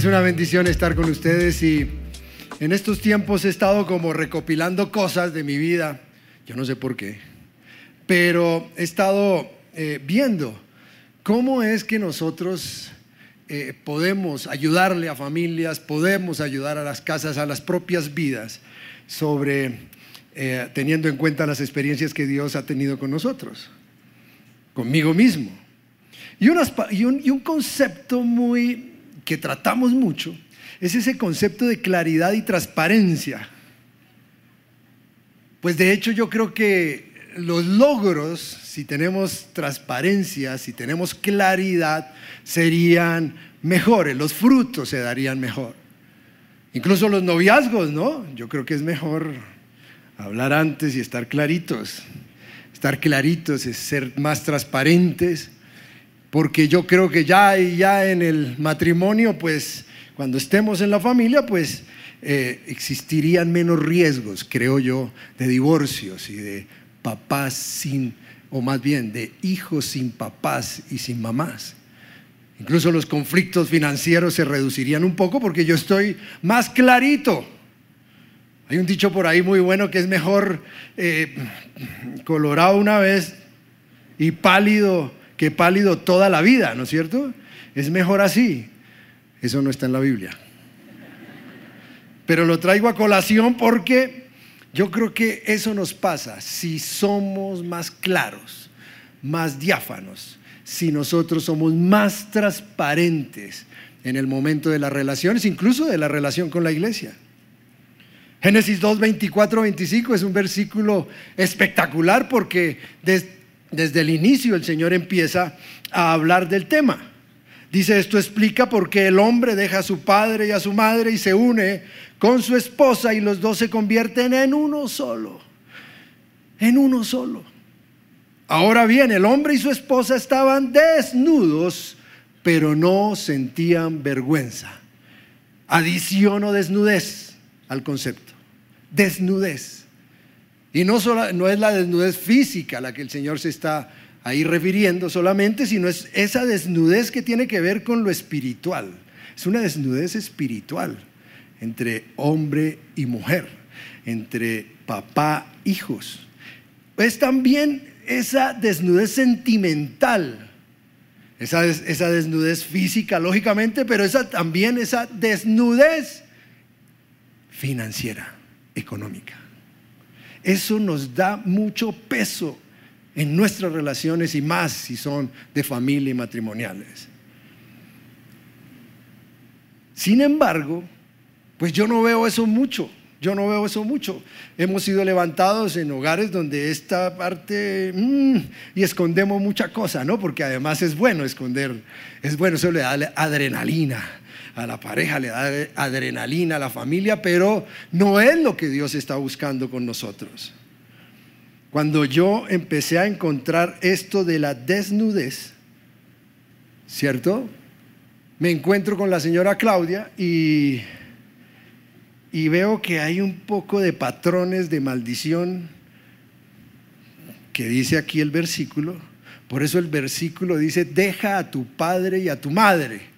Es una bendición estar con ustedes y en estos tiempos he estado como recopilando cosas de mi vida, yo no sé por qué, pero he estado eh, viendo cómo es que nosotros eh, podemos ayudarle a familias, podemos ayudar a las casas, a las propias vidas, sobre eh, teniendo en cuenta las experiencias que Dios ha tenido con nosotros, conmigo mismo. Y, un concepto muy que tratamos mucho es ese concepto de claridad y transparencia. Pues de hecho yo creo que los logros, si tenemos transparencia, si tenemos claridad, serían mejores, los frutos se darían mejor. Incluso los noviazgos, ¿no? Yo creo que es mejor hablar antes y estar claritos. Estar claritos es ser más transparentes porque yo creo que ya, ya en el matrimonio, pues cuando estemos en la familia, pues eh, existirían menos riesgos, creo yo, de divorcios y de papás sin, o más bien de hijos sin papás y sin mamás. Incluso los conflictos financieros se reducirían un poco porque yo estoy más clarito. Hay un dicho por ahí muy bueno que es mejor eh, colorado una vez y pálido que pálido toda la vida, ¿no es cierto? Es mejor así. Eso no está en la Biblia. Pero lo traigo a colación porque yo creo que eso nos pasa si somos más claros, más diáfanos, si nosotros somos más transparentes en el momento de las relaciones, incluso de la relación con la iglesia. Génesis 2, 24, 25 es un versículo espectacular porque desde desde el inicio el Señor empieza a hablar del tema. Dice, esto explica por qué el hombre deja a su padre y a su madre y se une con su esposa y los dos se convierten en uno solo. En uno solo. Ahora bien, el hombre y su esposa estaban desnudos, pero no sentían vergüenza. Adiciono desnudez al concepto. Desnudez. Y no, es la desnudez física a la que el Señor se está ahí refiriendo solamente, sino es esa desnudez que tiene que ver con lo espiritual. Es una desnudez espiritual entre hombre y mujer, entre papá, hijos. Es también esa desnudez sentimental, esa, esa desnudez física, lógicamente, pero esa, también esa desnudez financiera, económica. Eso nos da mucho peso en nuestras relaciones y más si son de familia y matrimoniales. Sin embargo, pues yo no veo eso mucho. Yo no veo eso mucho. Hemos sido levantados en hogares donde esta parte mm, y escondemos mucha cosa, ¿no? Porque además es bueno esconder, es bueno, eso le da adrenalina a la pareja, le da adrenalina a la familia, pero no es lo que Dios está buscando con nosotros. Cuando yo empecé a encontrar esto de la desnudez, ¿cierto? Me encuentro con la señora Claudia y, y veo que hay un poco de patrones de maldición que dice aquí el versículo. Por eso el versículo dice, deja a tu padre y a tu madre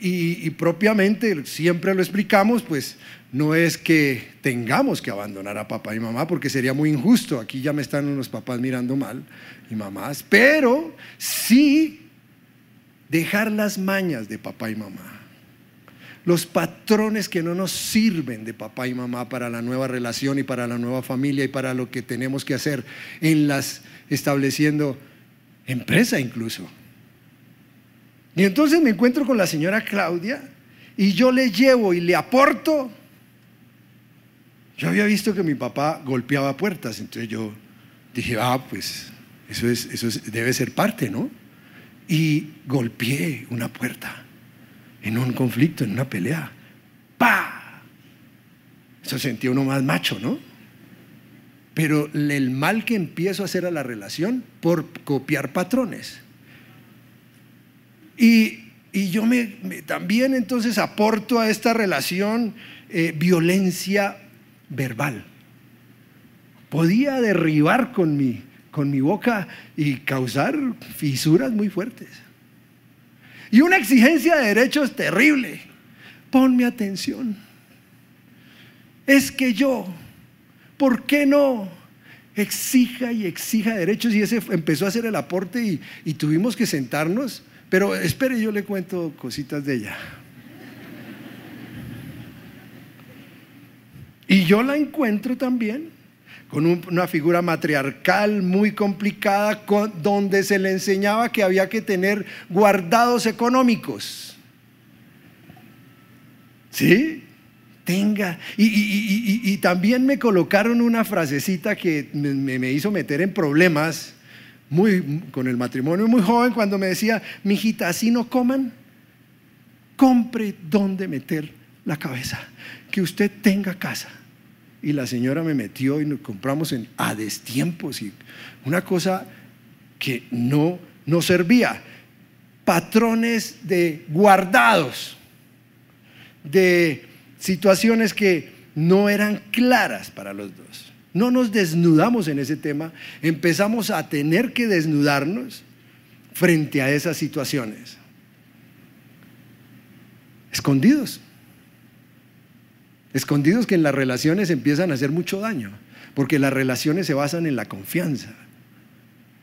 y, propiamente, siempre lo explicamos, pues no es que tengamos que abandonar a papá y mamá, porque sería muy injusto. Aquí ya me están unos papás mirando mal y mamás, pero sí dejar las mañas de papá y mamá. Los patrones que no nos sirven de papá y mamá para la nueva relación y para la nueva familia y para lo que tenemos que hacer en las estableciendo empresa incluso. Y entonces me encuentro con la señora Claudia y yo le llevo y le aporto. Yo había visto que mi papá golpeaba puertas, entonces yo dije, ah, pues eso, es, eso debe ser parte, ¿no? Y golpeé una puerta en un conflicto, en una pelea. ¡Pa! Eso sentía uno más macho, ¿no? Pero el mal que empiezo a hacer a la relación por copiar patrones. Y, yo me, también entonces aporto a esta relación eh, violencia verbal. Podía derribar con mi, con mi boca y causar fisuras muy fuertes. Y una exigencia de derechos terrible. ponme atención. Es que yo, ¿por qué no? Exija y exija derechos y ese empezó a hacer el aporte y, y tuvimos que sentarnos. Pero espere, yo le cuento cositas de ella. Y yo la encuentro también con una figura matriarcal muy complicada, donde se le enseñaba que había que tener guardados económicos. ¿Sí? Tenga. Y, también me colocaron una frasecita que me, hizo meter en problemas muy, con el matrimonio muy joven cuando me decía, mijita, así no coman, compre dónde meter la cabeza, que usted tenga casa y la señora me metió y nos compramos en a destiempos y una cosa que no, no servía. Patrones de guardados, de situaciones que no eran claras para los dos. No nos desnudamos en ese tema, empezamos a tener que desnudarnos frente a esas situaciones. Escondidos escondidos que en las relaciones empiezan a hacer mucho daño, porque las relaciones se basan en la confianza.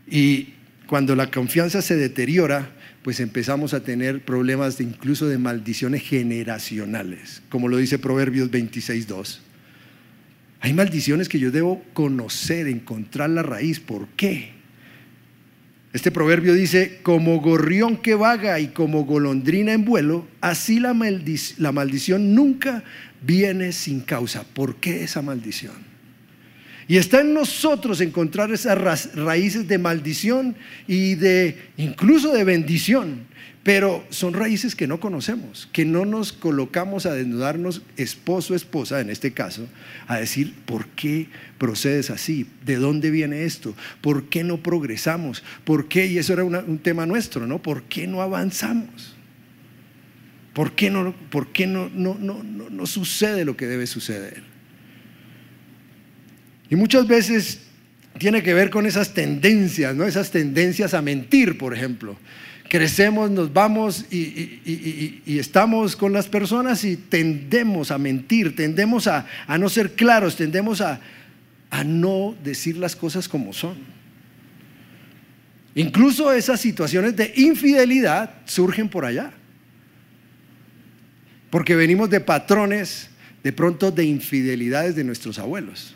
Y cuando la confianza se deteriora, pues empezamos a tener problemas de incluso de maldiciones generacionales, como lo dice Proverbios 26.2. Hay maldiciones que yo debo conocer, encontrar la raíz. ¿Por qué? Este proverbio dice, como gorrión que vaga y como golondrina en vuelo, así la, la maldición nunca viene sin causa. ¿Por qué esa maldición? Y está en nosotros encontrar esas raíces de maldición y de incluso de bendición, pero son raíces que no conocemos, que no nos colocamos a desnudarnos esposo, esposa, en este caso, a decir, ¿por qué procedes así? ¿De dónde viene esto? ¿Por qué no progresamos? ¿Por qué? Y eso era un tema nuestro, ¿no? ¿Por qué no avanzamos? ¿Por qué, no, por qué no, no, no, no, sucede lo que debe suceder? Y muchas veces tiene que ver con esas tendencias, ¿no? Esas tendencias a mentir, por ejemplo. Crecemos, nos vamos y, estamos con las personas y tendemos a mentir, tendemos a, no ser claros, tendemos a, a no decir las cosas como son. Incluso esas situaciones de infidelidad surgen por allá. Porque venimos de patrones, de pronto, de infidelidades de nuestros abuelos.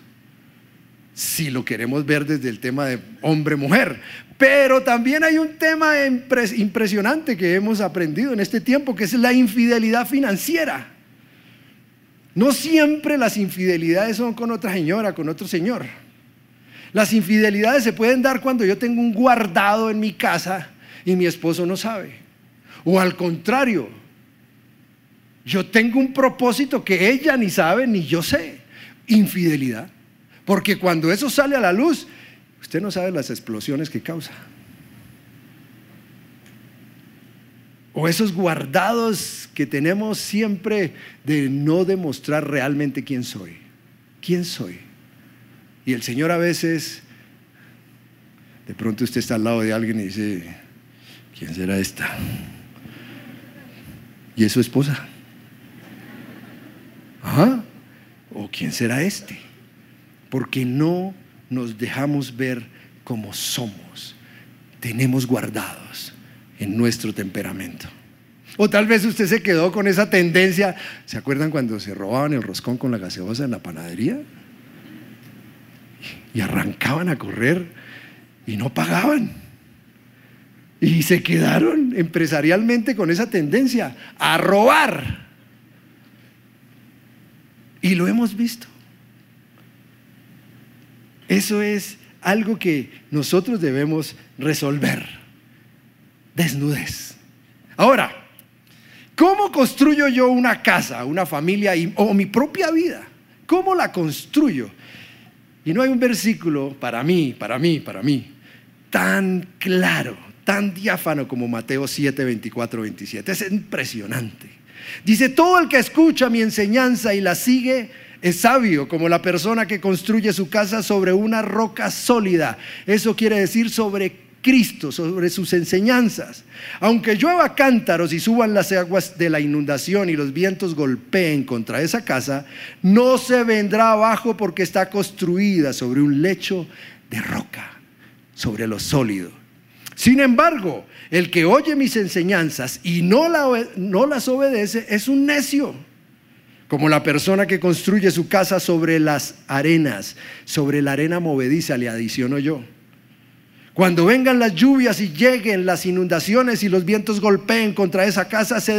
Si lo queremos ver desde el tema de hombre-mujer. Pero también hay un tema impresionante que hemos aprendido en este tiempo, que es la infidelidad financiera. No siempre las infidelidades son con otra señora, con otro señor. Las infidelidades se pueden dar cuando yo tengo un guardado en mi casa y mi esposo no sabe. O al contrario, yo tengo un propósito que ella ni sabe ni yo sé. Infidelidad. Porque cuando eso sale a la luz, usted no sabe las explosiones que causa. O esos guardados que tenemos siempre de no demostrar realmente quién soy. ¿Quién soy? Y el Señor a veces, de pronto usted está al lado de alguien y dice, ¿quién será esta? Y es su esposa. ¿O quién será este? Porque no nos dejamos ver como somos. Tenemos guardados en nuestro temperamento. O tal vez usted se quedó con esa tendencia. ¿Se acuerdan cuando se robaban el roscón con la gaseosa en la panadería? Y arrancaban a correr y no pagaban. Y se quedaron empresarialmente con esa tendencia a robar. Y lo hemos visto. Eso es algo que nosotros debemos resolver. Desnudez. Ahora, ¿cómo construyo yo una casa, una familia o mi propia vida? ¿Cómo la construyo? Y no hay un versículo para mí, para mí, para mí, tan claro, tan diáfano como Mateo 7, 24, 27. Es impresionante. Dice, todo el que escucha mi enseñanza y la sigue es sabio, como la persona que construye su casa sobre una roca sólida. Eso quiere decir sobre Cristo, sobre sus enseñanzas. Aunque llueva cántaros y suban las aguas de la inundación y los vientos golpeen contra esa casa, no se vendrá abajo porque está construida sobre un lecho de roca, sobre lo sólido. Sin embargo, el que oye mis enseñanzas y no, las obedece es un necio como la persona que construye su casa sobre las arenas, sobre la arena movediza, le adiciono yo. Cuando vengan las lluvias y lleguen las inundaciones y los vientos golpeen contra esa casa, se,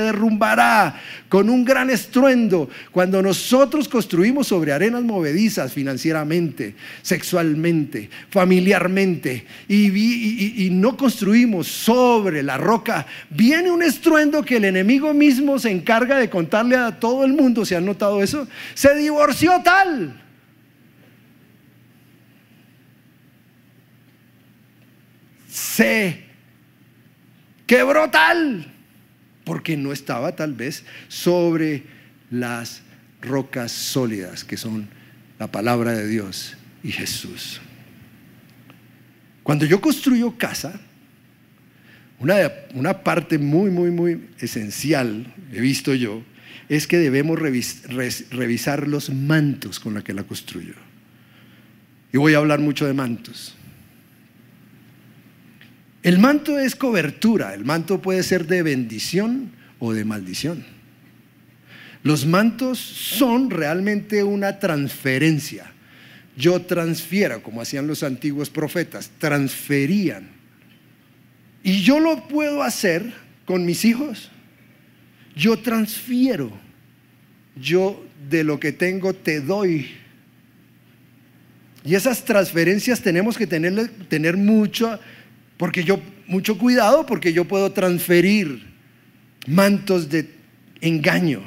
derrumbará con un gran estruendo. Cuando nosotros construimos sobre arenas movedizas financieramente, sexualmente, familiarmente, y, y no construimos sobre la roca, viene un estruendo que el enemigo mismo se encarga de contarle a todo el mundo. ¿Se han notado eso? Se divorció tal se quebró tal, porque no estaba tal vez sobre las rocas sólidas que son la palabra de Dios y Jesús. Cuando yo construyo casa, una, una parte muy, muy, muy esencial, he visto yo, es que debemos revisar los mantos con los que la construyo. Y voy a hablar mucho de mantos. El manto es cobertura, el manto puede ser de bendición o de maldición. Los mantos son realmente una transferencia. Yo transfiero, como hacían los antiguos profetas, transferían. Y yo lo puedo hacer con mis hijos. Yo transfiero. Yo de lo que tengo te doy. Y esas transferencias tenemos que tener, tener mucho porque yo, mucho cuidado, porque yo puedo transferir mantos de engaño,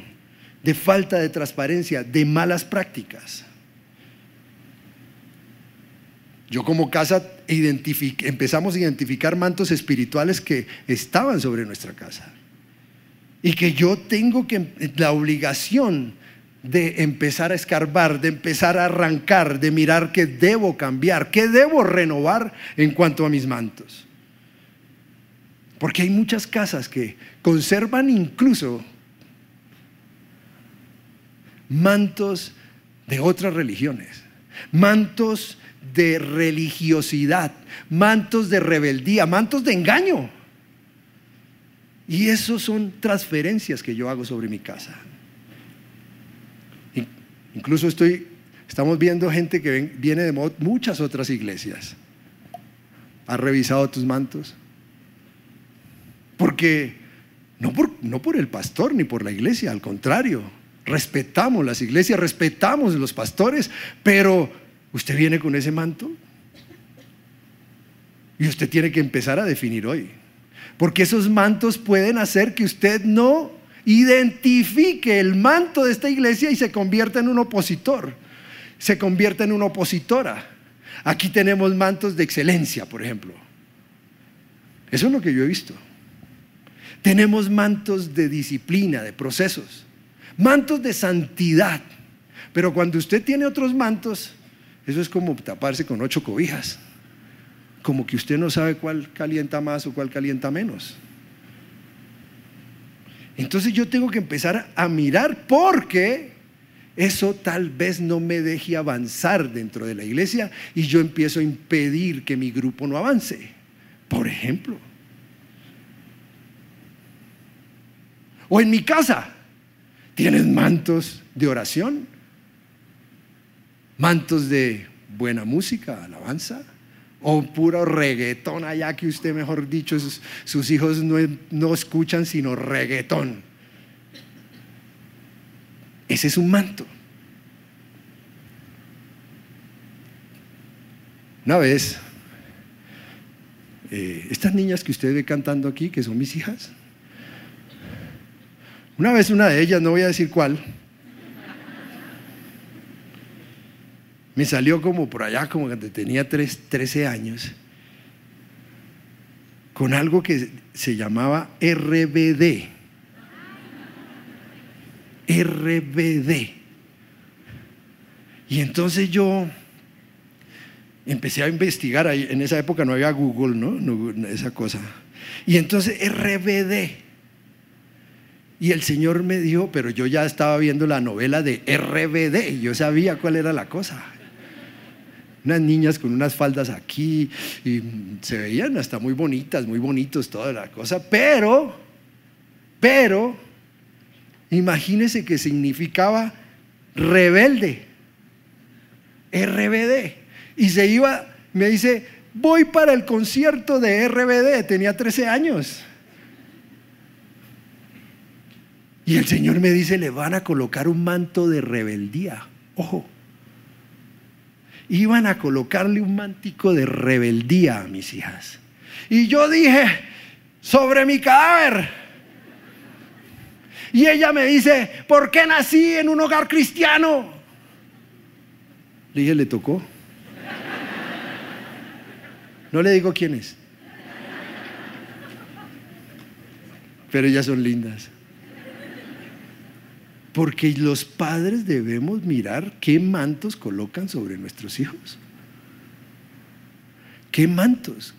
de falta de transparencia, de malas prácticas. Yo como casa empezamos a identificar mantos espirituales que estaban sobre nuestra casa. Y que yo tengo que, la obligación de empezar a escarbar, de empezar a arrancar, de mirar qué debo cambiar, qué debo renovar en cuanto a mis mantos. Porque hay muchas casas que conservan incluso mantos de otras religiones, mantos de religiosidad, mantos de rebeldía, mantos de engaño. Y eso son transferencias que yo hago sobre mi casa. Incluso estoy, estamos viendo gente que viene de muchas otras iglesias. ¿Has revisado tus mantos? Porque no por, no por el pastor ni por la iglesia, al contrario, respetamos las iglesias, respetamos los pastores, pero usted viene con ese manto y usted tiene que empezar a definir hoy. Porque esos mantos pueden hacer que usted no identifique el manto de esta iglesia y se convierta en un opositor, se convierta en una opositora. Aquí tenemos mantos de excelencia, por ejemplo. Eso es lo que yo he visto. Tenemos mantos de disciplina, de procesos, mantos de santidad. Pero cuando usted tiene otros mantos, eso es como taparse con ocho cobijas. Como que usted no sabe cuál calienta más o cuál calienta menos. Entonces yo tengo que empezar a mirar porque eso tal vez no me deje avanzar dentro de la iglesia y yo empiezo a impedir que mi grupo no avance. Por ejemplo. O en mi casa, ¿tienes mantos de oración? ¿Mantos de buena música, alabanza? o puro reggaetón allá que usted, mejor dicho, sus, hijos no, no escuchan sino reggaetón. Ese es un manto. Una vez, eh, estas niñas que usted ve cantando aquí, que son mis hijas, una vez una de ellas, no voy a decir cuál, me salió como por allá, como cuando tenía 13 años, con algo que se llamaba RBD. RBD. Y entonces yo Empecé a investigar, en esa época no había Google, ¿no? Esa cosa. Y entonces RBD. Y el Señor me dijo, pero yo ya estaba viendo la novela de RBD, yo sabía cuál era la cosa. Unas niñas con unas faldas aquí, y se veían hasta muy bonitas, muy bonitos, toda la cosa, pero, pero, imagínese que significaba rebelde. RBD y se iba, me dice, voy para el concierto de RBD, tenía 13 años. Y el Señor me dice, le van a colocar un manto de rebeldía. Ojo. Iban a colocarle un mantico de rebeldía a mis hijas. Y yo dije, sobre mi cadáver. Y ella me dice, ¿por qué nací en un hogar cristiano? Le dije, le tocó. No le digo quién es. Pero ellas son lindas. Porque los padres debemos mirar qué mantos colocan sobre nuestros hijos. ¿Qué mantos?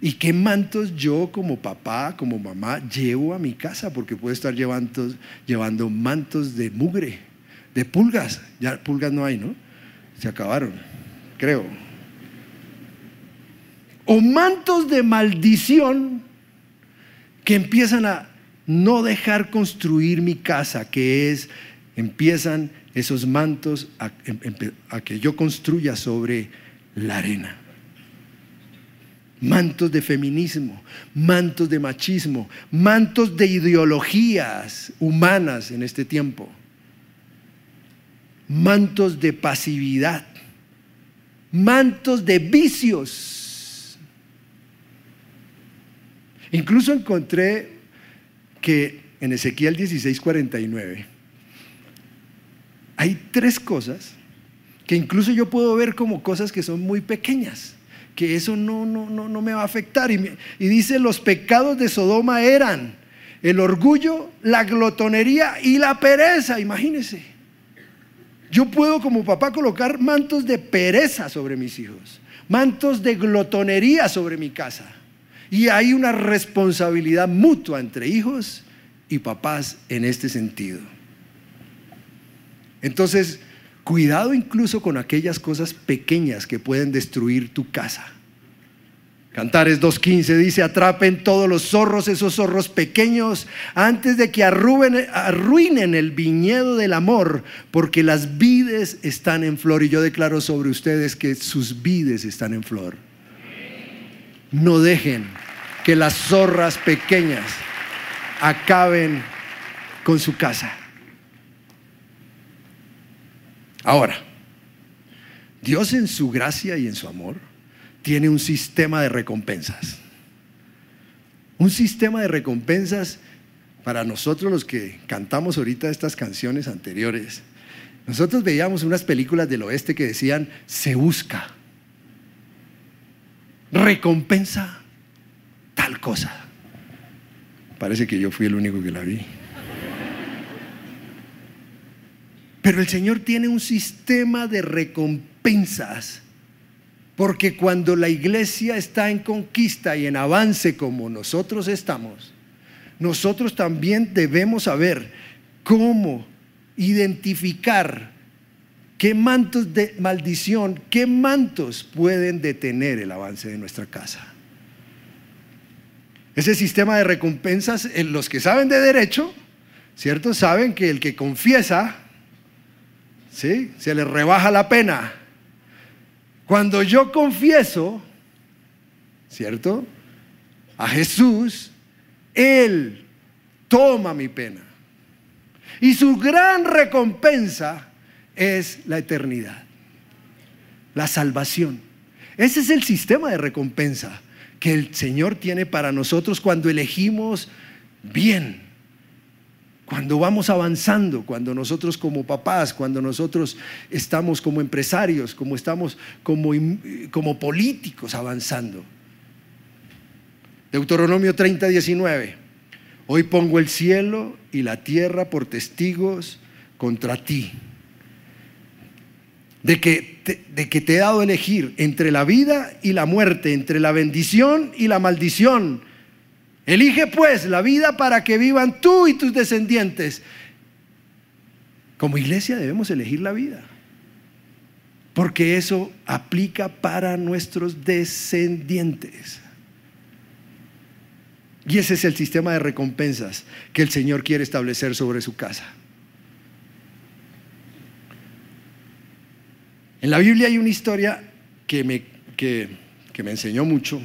¿Y qué mantos yo como papá, como mamá, llevo a mi casa? Porque puedo estar llevando, llevando mantos de mugre, de pulgas. Ya pulgas no hay, ¿no? Se acabaron, creo o mantos de maldición que empiezan a no dejar construir mi casa, que es, empiezan esos mantos a, que yo construya sobre la arena. Mantos de feminismo, mantos de machismo, mantos de ideologías humanas en este tiempo, mantos de pasividad, mantos de vicios Incluso encontré que en Ezequiel 16:49 hay tres cosas que incluso yo puedo ver como cosas que son muy pequeñas, que eso no, no, no, no me va a afectar. Y, y dice, los pecados de Sodoma eran el orgullo, la glotonería y la pereza, imagínense. Yo puedo como papá colocar mantos de pereza sobre mis hijos, mantos de glotonería sobre mi casa y hay una responsabilidad mutua entre hijos y papás en este sentido. Entonces, cuidado incluso con aquellas cosas pequeñas que pueden destruir tu casa. Cantares 2.15 dice, atrapen todos los zorros, esos zorros pequeños, antes de que arruinen el viñedo del amor, porque las vides están en flor. Y yo declaro sobre ustedes que sus vides están en flor. No dejen que las zorras pequeñas acaben con su casa. Ahora, Dios en su gracia y en su amor tiene un sistema de recompensas. Un sistema de recompensas para nosotros los que cantamos ahorita estas canciones anteriores. Nosotros veíamos unas películas del oeste que decían, se busca recompensa tal cosa. Parece que yo fui el único que la vi. Pero el Señor tiene un sistema de recompensas. Porque cuando la iglesia está en conquista y en avance como nosotros estamos, nosotros también debemos saber cómo identificar qué mantos de maldición, qué mantos pueden detener el avance de nuestra casa. Ese sistema de recompensas, los que saben de derecho, ¿cierto? Saben que el que confiesa, ¿sí? Se le rebaja la pena. Cuando yo confieso, ¿cierto? A Jesús, Él toma mi pena. Y su gran recompensa es la eternidad, la salvación. Ese es el sistema de recompensa que el Señor tiene para nosotros cuando elegimos bien, cuando vamos avanzando, cuando nosotros como papás, cuando nosotros estamos como empresarios, como estamos como, como políticos avanzando. Deuteronomio 30, 19. Hoy pongo el cielo y la tierra por testigos contra ti de que, te, de que te he dado a elegir entre la vida y la muerte, entre la bendición y la maldición. Elige pues la vida para que vivan tú y tus descendientes. Como iglesia debemos elegir la vida, porque eso aplica para nuestros descendientes. Y ese es el sistema de recompensas que el Señor quiere establecer sobre su casa. En la Biblia hay una historia que me, que, me enseñó mucho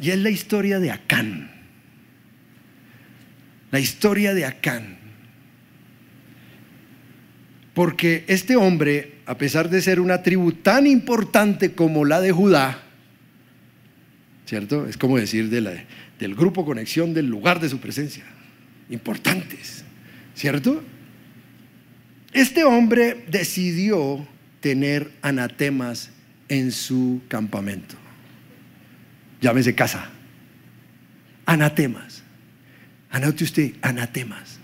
y es la historia de Acán. La historia de Acán. Porque este hombre, a pesar de ser una tribu tan importante como la de Judá, ¿cierto? Es como decir del grupo conexión del lugar de su presencia. Importantes, ¿cierto? Este hombre decidió tener anatemas en su campamento. Llámese casa. Anatemas. Anote usted, anatemas.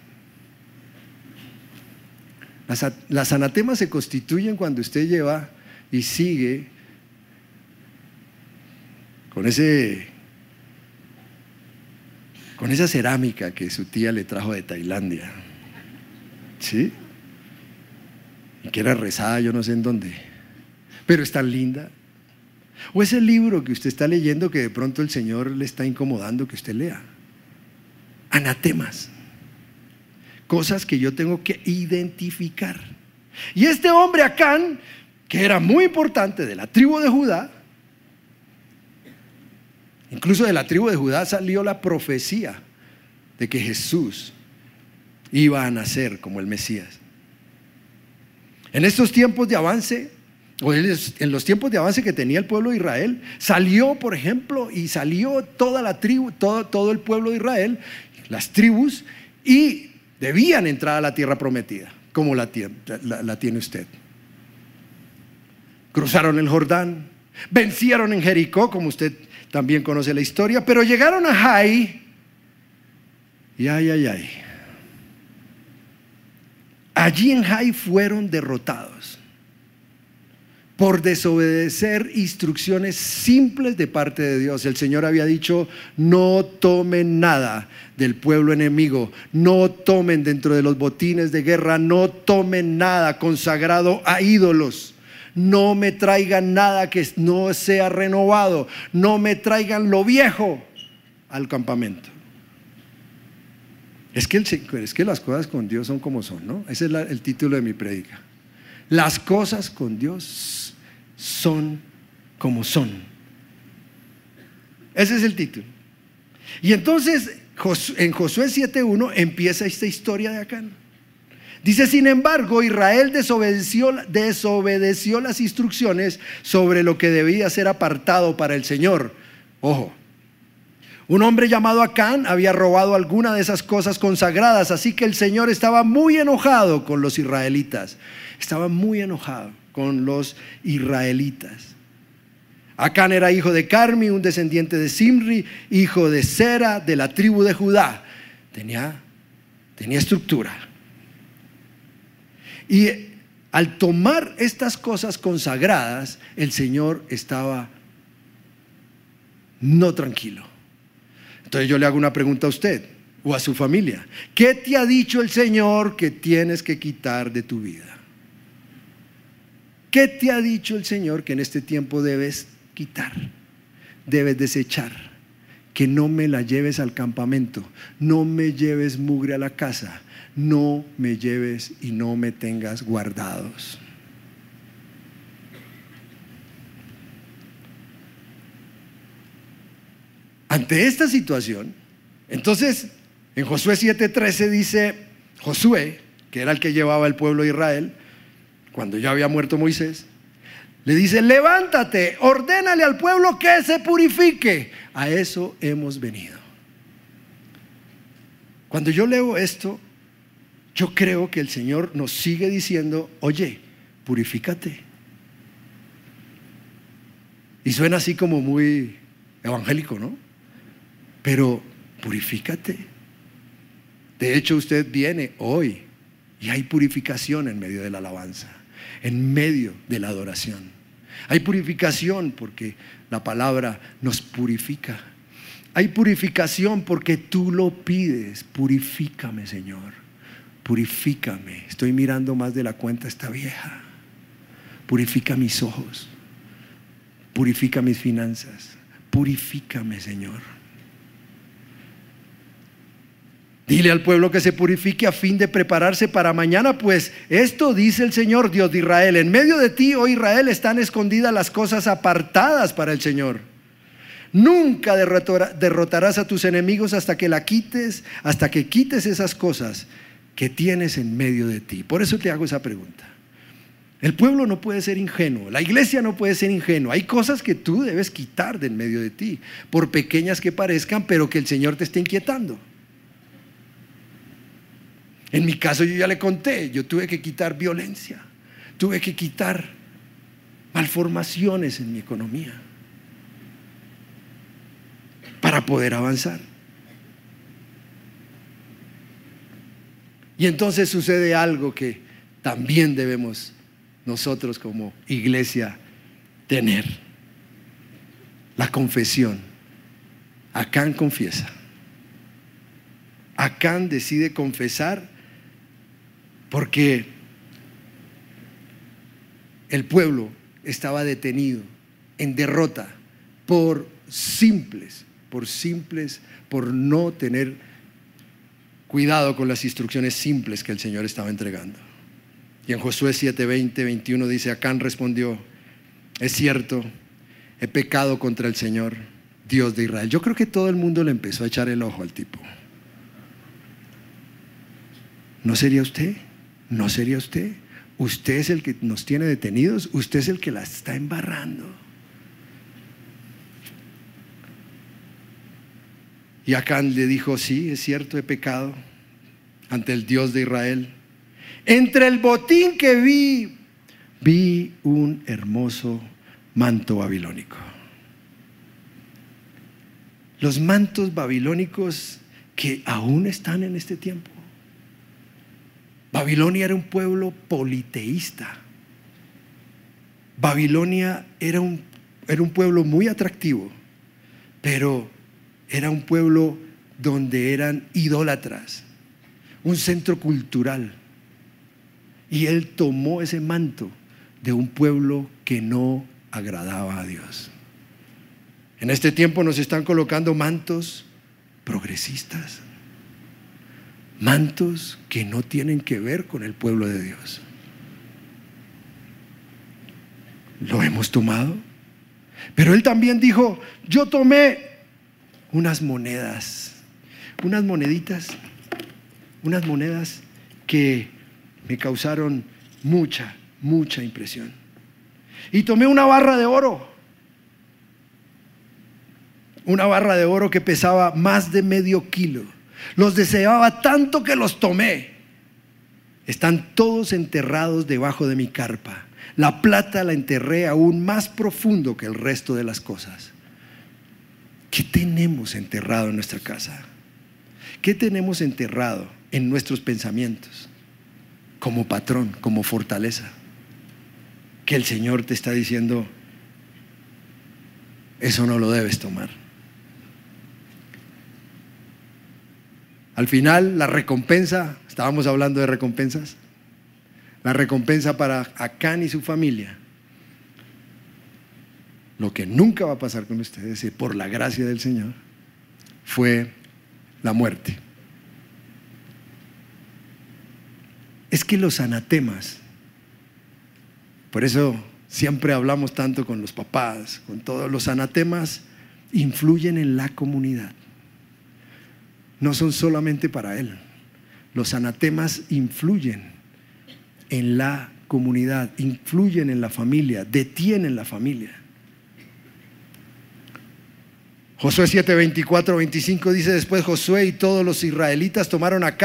Las, las, anatemas se constituyen cuando usted lleva y sigue con ese con esa cerámica que su tía le trajo de Tailandia. ¿Sí? Que era rezada yo no sé en dónde, pero es tan linda. O ese libro que usted está leyendo que de pronto el Señor le está incomodando que usted lea. Anatemas. Cosas que yo tengo que identificar. Y este hombre Acán, que era muy importante de la tribu de Judá, incluso de la tribu de Judá salió la profecía de que Jesús iba a nacer como el Mesías. En estos tiempos de avance, o en los tiempos de avance que tenía el pueblo de Israel, salió, por ejemplo, y salió toda la tribu, todo, el pueblo de Israel, las tribus, y debían entrar a la tierra prometida, como la, la tiene usted. Cruzaron el Jordán, vencieron en Jericó, como usted también conoce la historia, pero llegaron a Jai, y ay, ay, ay. Allí en Jai fueron derrotados por desobedecer instrucciones simples de parte de Dios. El Señor había dicho, no tomen nada del pueblo enemigo, no tomen dentro de los botines de guerra, no tomen nada consagrado a ídolos. No me traigan nada que no sea renovado, no me traigan lo viejo al campamento. Es que, las cosas con Dios son como son, ¿no? Ese es el título de mi predica. Las cosas con Dios son como son. Ese es el título. Y entonces en Josué 7.1 empieza esta historia de acá. Dice, sin embargo, Israel desobedeció, desobedeció las instrucciones sobre lo que debía ser apartado para el Señor. Ojo, un hombre llamado Acán había robado alguna de esas cosas consagradas, así que el Señor estaba muy enojado con los israelitas. Estaba muy enojado con los israelitas. Acán era hijo de Carmi, un descendiente de Simri, hijo de Sera, de la tribu de Judá. Tenía, tenía estructura. Y al tomar estas cosas consagradas, el Señor estaba no tranquilo. Entonces yo le hago una pregunta a usted o a su familia. ¿Qué te ha dicho el Señor que tienes que quitar de tu vida? ¿Qué te ha dicho el Señor que en este tiempo debes quitar? Debes desechar. Que no me la lleves al campamento. No me lleves mugre a la casa. No me lleves y no me tengas guardados. Ante esta situación, entonces en Josué 7:13 dice, Josué, que era el que llevaba el pueblo de Israel, cuando ya había muerto Moisés, le dice, levántate, ordénale al pueblo que se purifique. A eso hemos venido. Cuando yo leo esto, yo creo que el Señor nos sigue diciendo, oye, purifícate. Y suena así como muy evangélico, ¿no? Pero purifícate. De hecho, usted viene hoy y hay purificación en medio de la alabanza. en medio de la adoración. Hay purificación porque la palabra nos purifica. Hay purificación porque tú lo pides. Purifícame, Señor. Purifícame. Estoy mirando más de la cuenta esta vieja. Purifica mis ojos. Purifica mis finanzas. Purifícame, Señor. Dile al pueblo que se purifique a fin de prepararse para mañana, pues esto dice el Señor Dios de Israel. En medio de ti, oh Israel, están escondidas las cosas apartadas para el Señor. Nunca derrotarás a tus enemigos hasta que la quites, hasta que quites esas cosas que tienes en medio de ti. Por eso te hago esa pregunta. El pueblo no puede ser ingenuo, la iglesia no puede ser ingenua. Hay cosas que tú debes quitar de en medio de ti, por pequeñas que parezcan, pero que el Señor te esté inquietando. En mi caso yo ya le conté, yo tuve que quitar violencia, tuve que quitar malformaciones en mi economía para poder avanzar. Y entonces sucede algo que también debemos nosotros como iglesia tener. La confesión. Acán confiesa. Acán decide confesar porque el pueblo estaba detenido en derrota por simples, por simples, por no tener cuidado con las instrucciones simples que el Señor estaba entregando. Y en Josué 7, 20, 21 dice, Acán respondió, es cierto, he pecado contra el Señor, Dios de Israel. Yo creo que todo el mundo le empezó a echar el ojo al tipo. ¿No sería usted? ¿No sería usted? Usted es el que nos tiene detenidos, usted es el que la está embarrando. Y Acán le dijo, sí, es cierto, he pecado ante el Dios de Israel. Entre el botín que vi, vi un hermoso manto babilónico. Los mantos babilónicos que aún están en este tiempo. Babilonia era un pueblo politeísta. Babilonia era un, era un pueblo muy atractivo, pero era un pueblo donde eran idólatras, un centro cultural. Y él tomó ese manto de un pueblo que no agradaba a Dios. En este tiempo nos están colocando mantos progresistas, mantos que no tienen que ver con el pueblo de Dios. Lo hemos tomado. Pero él también dijo, yo tomé unas monedas, unas moneditas, unas monedas que me causaron mucha, mucha impresión. Y tomé una barra de oro, una barra de oro que pesaba más de medio kilo los deseaba tanto que los tomé. Están todos enterrados debajo de mi carpa. La plata la enterré aún más profundo que el resto de las cosas. ¿Qué tenemos enterrado en nuestra casa? ¿Qué tenemos enterrado en nuestros pensamientos? Como patrón, como fortaleza. Que el Señor te está diciendo, eso no lo debes tomar. Al final, la recompensa, estábamos hablando de recompensas, la recompensa para Acán y su familia, lo que nunca va a pasar con ustedes, por la gracia del Señor, fue la muerte. Es que los anatemas, por eso siempre hablamos tanto con los papás, con todos los anatemas, influyen en la comunidad no son solamente para él. Los anatemas influyen en la comunidad, influyen en la familia, detienen la familia. Josué 7, 24, 25 dice después Josué y todos los israelitas tomaron a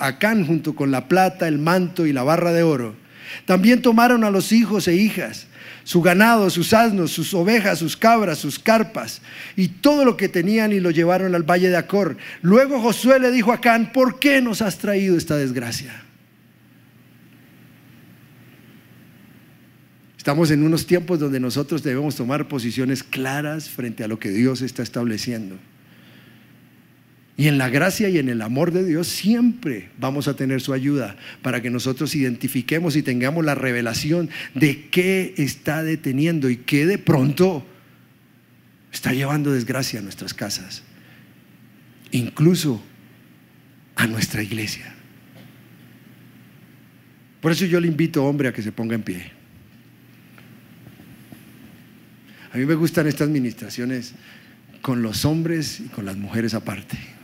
Acán junto con la plata, el manto y la barra de oro. También tomaron a los hijos e hijas su ganado, sus asnos, sus ovejas, sus cabras, sus carpas y todo lo que tenían y lo llevaron al valle de Acor. Luego Josué le dijo a Acán, ¿por qué nos has traído esta desgracia? Estamos en unos tiempos donde nosotros debemos tomar posiciones claras frente a lo que Dios está estableciendo. Y en la gracia y en el amor de Dios siempre vamos a tener su ayuda para que nosotros identifiquemos y tengamos la revelación de qué está deteniendo y qué de pronto está llevando desgracia a nuestras casas, incluso a nuestra iglesia. Por eso yo le invito, hombre, a que se ponga en pie. A mí me gustan estas ministraciones con los hombres y con las mujeres aparte.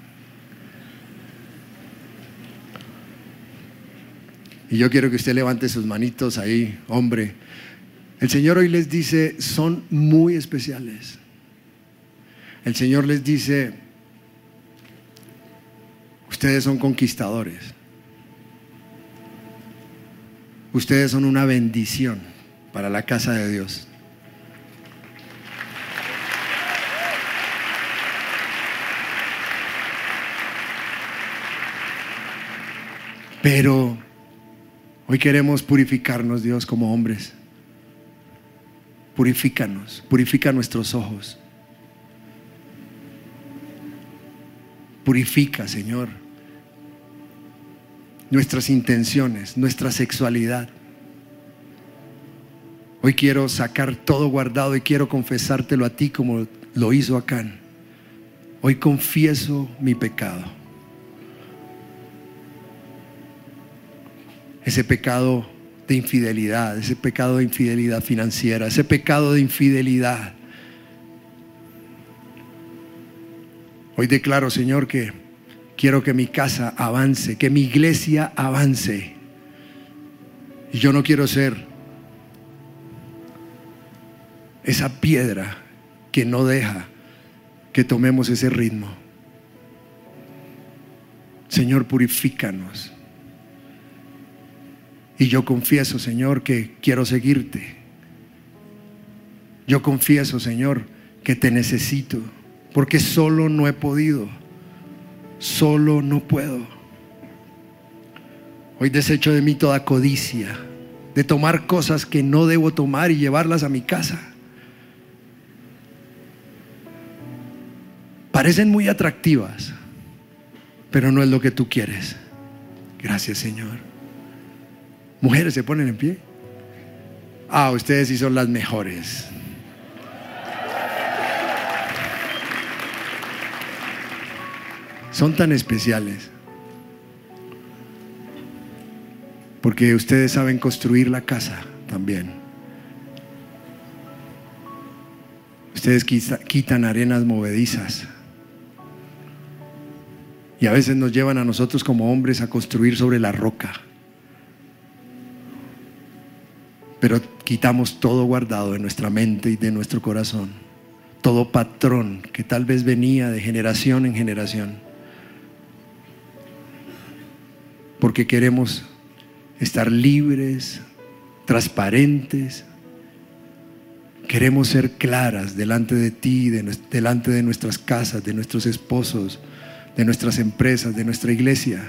Y yo quiero que usted levante sus manitos ahí, hombre. El Señor hoy les dice, son muy especiales. El Señor les dice, ustedes son conquistadores. Ustedes son una bendición para la casa de Dios. Pero hoy queremos purificarnos, Dios, como hombres. Purifícanos, purifica nuestros ojos. Purifica, Señor, nuestras intenciones, nuestra sexualidad. Hoy quiero sacar todo guardado y quiero confesártelo a ti como lo hizo Acán. Hoy confieso mi pecado. Ese pecado de infidelidad, ese pecado de infidelidad financiera, ese pecado de infidelidad. Hoy declaro, Señor, que quiero que mi casa avance, que mi iglesia avance. Y yo no quiero ser esa piedra que no deja que tomemos ese ritmo. Señor, purifícanos. Y yo confieso, Señor, que quiero seguirte. Yo confieso, Señor, que te necesito, porque solo no he podido, solo no puedo. Hoy desecho de mí toda codicia, de tomar cosas que no debo tomar y llevarlas a mi casa. Parecen muy atractivas, pero no es lo que tú quieres. Gracias, Señor. Mujeres se ponen en pie. Ah, ustedes sí son las mejores. Son tan especiales. Porque ustedes saben construir la casa también. Ustedes quitan arenas movedizas. Y a veces nos llevan a nosotros como hombres a construir sobre la roca. Quitamos todo guardado de nuestra mente y de nuestro corazón, todo patrón que tal vez venía de generación en generación, porque queremos estar libres, transparentes, queremos ser claras delante de ti, delante de nuestras casas, de nuestros esposos, de nuestras empresas, de nuestra iglesia,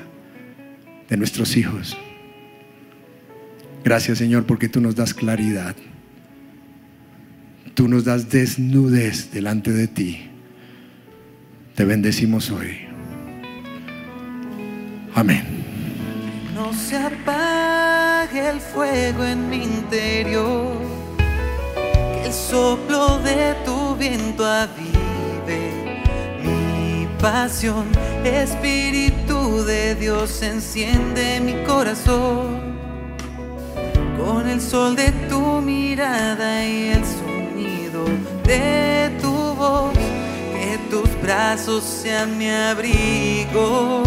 de nuestros hijos. Gracias Señor porque tú nos das claridad. Tú nos das desnudez delante de ti. Te bendecimos hoy. Amén. No se apague el fuego en mi interior. Que el soplo de tu viento avive mi pasión. Espíritu de Dios enciende mi corazón con el sol de tu mirada y el sonido de tu voz, que tus brazos sean mi abrigo.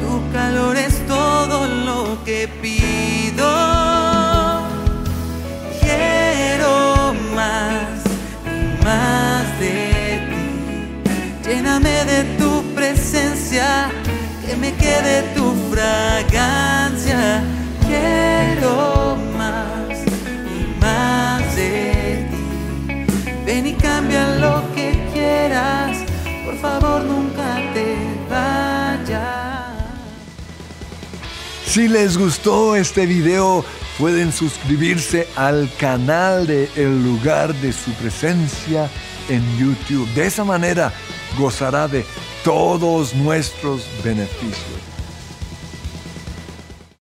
Tu calor es todo lo que pido. Quiero más y más de ti. Lléname de tu presencia, que me quede tu fragancia quiero más y más de ti. Ven y cambia lo que quieras, por favor nunca te vayas. Si les gustó este video, pueden suscribirse al canal de El lugar de su presencia en YouTube. De esa manera gozará de todos nuestros beneficios.